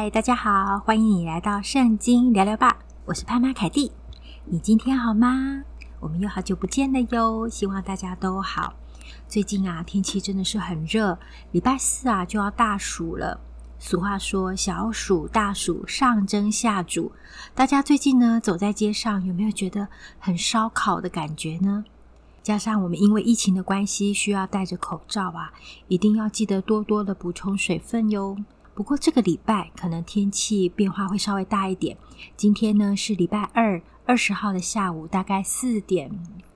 嗨，大家好，欢迎你来到圣经聊聊吧，我是潘妈凯蒂。你今天好吗？我们又好久不见了哟，希望大家都好。最近啊，天气真的是很热，礼拜四啊就要大暑了。俗话说，小暑大暑，上蒸下煮。大家最近呢，走在街上，有没有觉得很烧烤的感觉呢？加上我们因为疫情的关系，需要戴着口罩啊，一定要记得多多的补充水分哟。不过这个礼拜可能天气变化会稍微大一点。今天呢是礼拜二，二十号的下午，大概四点，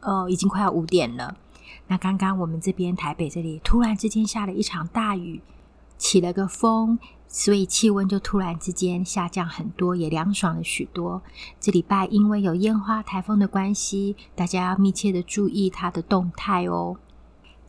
哦，已经快要五点了。那刚刚我们这边台北这里突然之间下了一场大雨，起了个风，所以气温就突然之间下降很多，也凉爽了许多。这礼拜因为有烟花台风的关系，大家要密切的注意它的动态哦。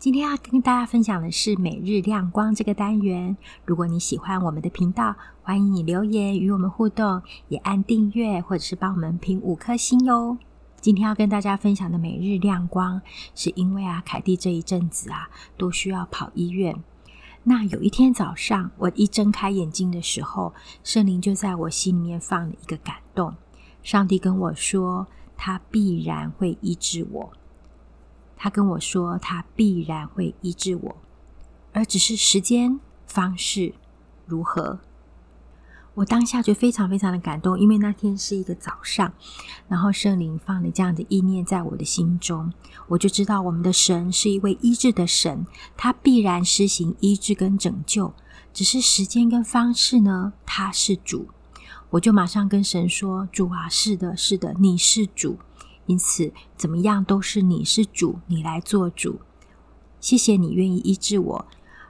今天要跟大家分享的是每日亮光这个单元。如果你喜欢我们的频道，欢迎你留言与我们互动，也按订阅或者是帮我们评五颗星哟。今天要跟大家分享的每日亮光，是因为啊，凯蒂这一阵子啊都需要跑医院。那有一天早上，我一睁开眼睛的时候，圣灵就在我心里面放了一个感动。上帝跟我说，他必然会医治我。他跟我说，他必然会医治我，而只是时间、方式如何。我当下就非常非常的感动，因为那天是一个早上，然后圣灵放了这样的意念在我的心中，我就知道我们的神是一位医治的神，他必然施行医治跟拯救，只是时间跟方式呢，他是主。我就马上跟神说：“主啊，是的，是的，你是主。”因此，怎么样都是你是主，你来做主。谢谢你愿意医治我，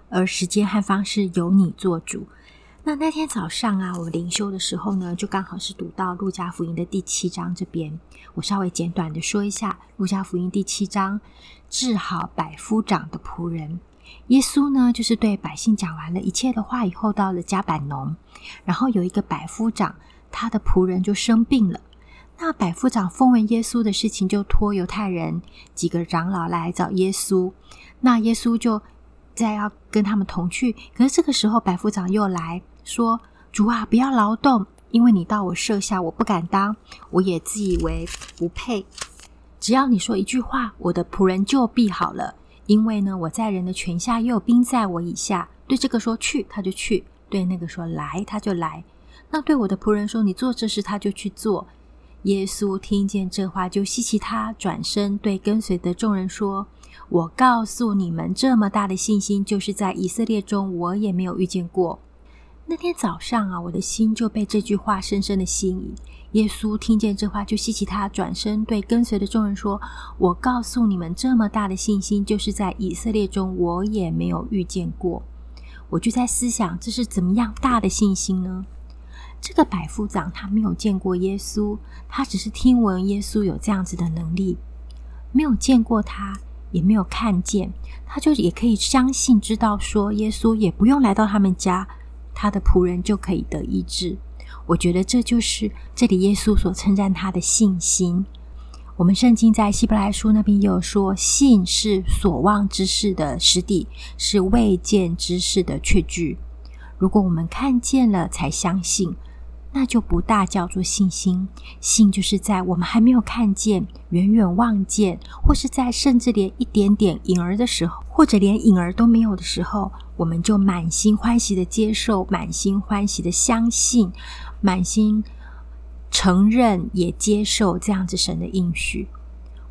而时间和方式由你做主。那那天早上啊，我灵修的时候呢，就刚好是读到路加福音的第七章这边。我稍微简短的说一下，路加福音第七章，治好百夫长的仆人。耶稣呢，就是对百姓讲完了一切的话以后，到了迦百农，然后有一个百夫长，他的仆人就生病了。那百夫长奉闻耶稣的事情，就托犹太人几个长老来找耶稣。那耶稣就在要跟他们同去，可是这个时候百夫长又来说：“主啊，不要劳动，因为你到我舍下，我不敢当，我也自以为不配。只要你说一句话，我的仆人就必好了。因为呢，我在人的权下，又有兵在我以下。对这个说去，他就去；对那个说来，他就来。那对我的仆人说，你做这事，他就去做。”耶稣听见这话，就希奇他，转身对跟随的众人说：“我告诉你们，这么大的信心，就是在以色列中，我也没有遇见过。”那天早上啊，我的心就被这句话深深的吸引。耶稣听见这话，就希奇他，转身对跟随的众人说：“我告诉你们，这么大的信心，就是在以色列中，我也没有遇见过。”我就在思想，这是怎么样大的信心呢？这个百夫长他没有见过耶稣，他只是听闻耶稣有这样子的能力，没有见过他，也没有看见，他就也可以相信知道说耶稣也不用来到他们家，他的仆人就可以得医治。我觉得这就是这里耶稣所称赞他的信心。我们圣经在希伯来书那边也有说，信是所望之事的实底，是未见之事的确据。如果我们看见了才相信。那就不大叫做信心，信就是在我们还没有看见、远远望见，或是在甚至连一点点影儿的时候，或者连影儿都没有的时候，我们就满心欢喜的接受，满心欢喜的相信，满心承认也接受这样子神的应许。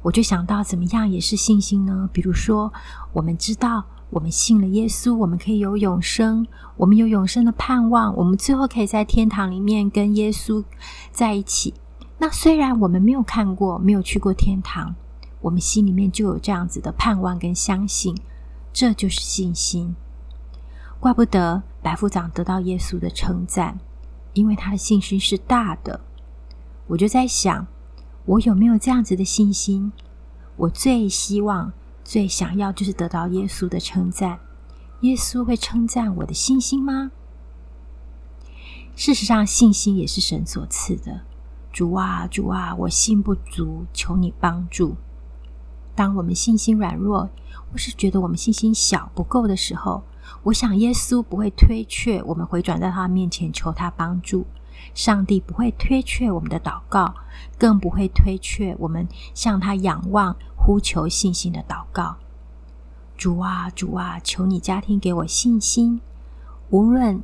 我就想到怎么样也是信心呢？比如说，我们知道。我们信了耶稣，我们可以有永生，我们有永生的盼望，我们最后可以在天堂里面跟耶稣在一起。那虽然我们没有看过，没有去过天堂，我们心里面就有这样子的盼望跟相信，这就是信心。怪不得白副长得到耶稣的称赞，因为他的信心是大的。我就在想，我有没有这样子的信心？我最希望。最想要就是得到耶稣的称赞，耶稣会称赞我的信心吗？事实上，信心也是神所赐的。主啊，主啊，我信不足，求你帮助。当我们信心软弱，或是觉得我们信心小不够的时候，我想耶稣不会推却我们回转到他面前求他帮助，上帝不会推却我们的祷告，更不会推却我们向他仰望、呼求信心的祷告。主啊，主啊，求你加添给我信心，无论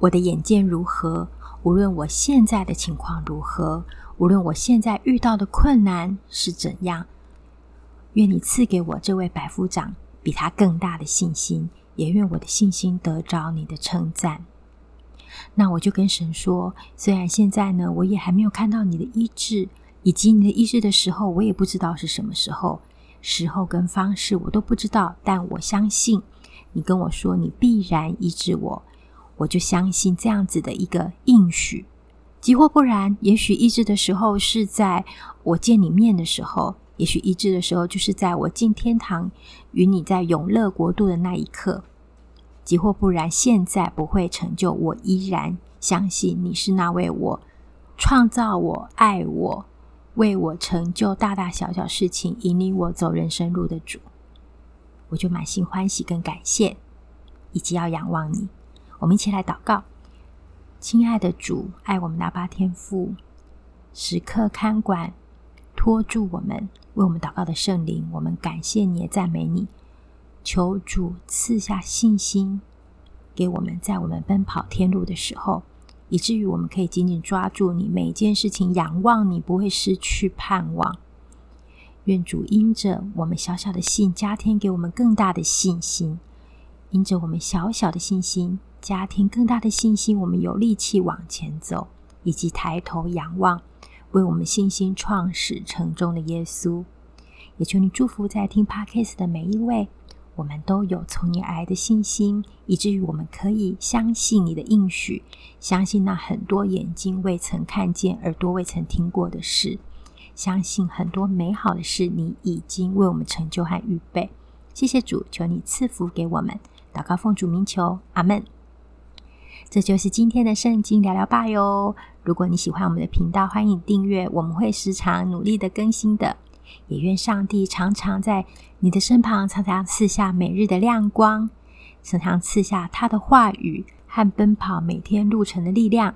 我的眼见如何，无论我现在的情况如何，无论我现在遇到的困难是怎样，愿你赐给我这位百夫长比他更大的信心。也愿我的信心得着你的称赞。那我就跟神说：虽然现在呢，我也还没有看到你的医治，以及你的医治的时候，我也不知道是什么时候，时候跟方式我都不知道。但我相信你跟我说你必然医治我，我就相信这样子的一个应许。即或不然，也许医治的时候是在我见你面的时候。也许医治的时候，就是在我进天堂与你在永乐国度的那一刻；即或不然，现在不会成就。我依然相信你是那位我创造我、爱我、为我成就大大小小事情、引领我走人生路的主。我就满心欢喜跟感谢，以及要仰望你。我们一起来祷告：亲爱的主，爱我们的阿爸天父，时刻看管。托住我们，为我们祷告的圣灵，我们感谢你，也赞美你。求主赐下信心给我们，在我们奔跑天路的时候，以至于我们可以紧紧抓住你，每一件事情仰望你，不会失去盼望。愿主因着我们小小的信，加添给我们更大的信心；因着我们小小的信心，加添更大的信心，我们有力气往前走，以及抬头仰望。为我们信心创始成终的耶稣，也求你祝福在听 Podcast 的每一位，我们都有从你而来的信心，以至于我们可以相信你的应许，相信那很多眼睛未曾看见、耳朵未曾听过的事，相信很多美好的事你已经为我们成就和预备。谢谢主，求你赐福给我们，祷告奉主名求，阿门。这就是今天的圣经聊聊吧哟。如果你喜欢我们的频道，欢迎订阅，我们会时常努力的更新的。也愿上帝常常在你的身旁，常常赐下每日的亮光，常常赐下他的话语和奔跑每天路程的力量。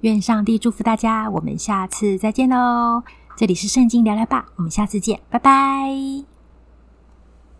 愿上帝祝福大家，我们下次再见喽。这里是圣经聊聊吧，我们下次见，拜拜。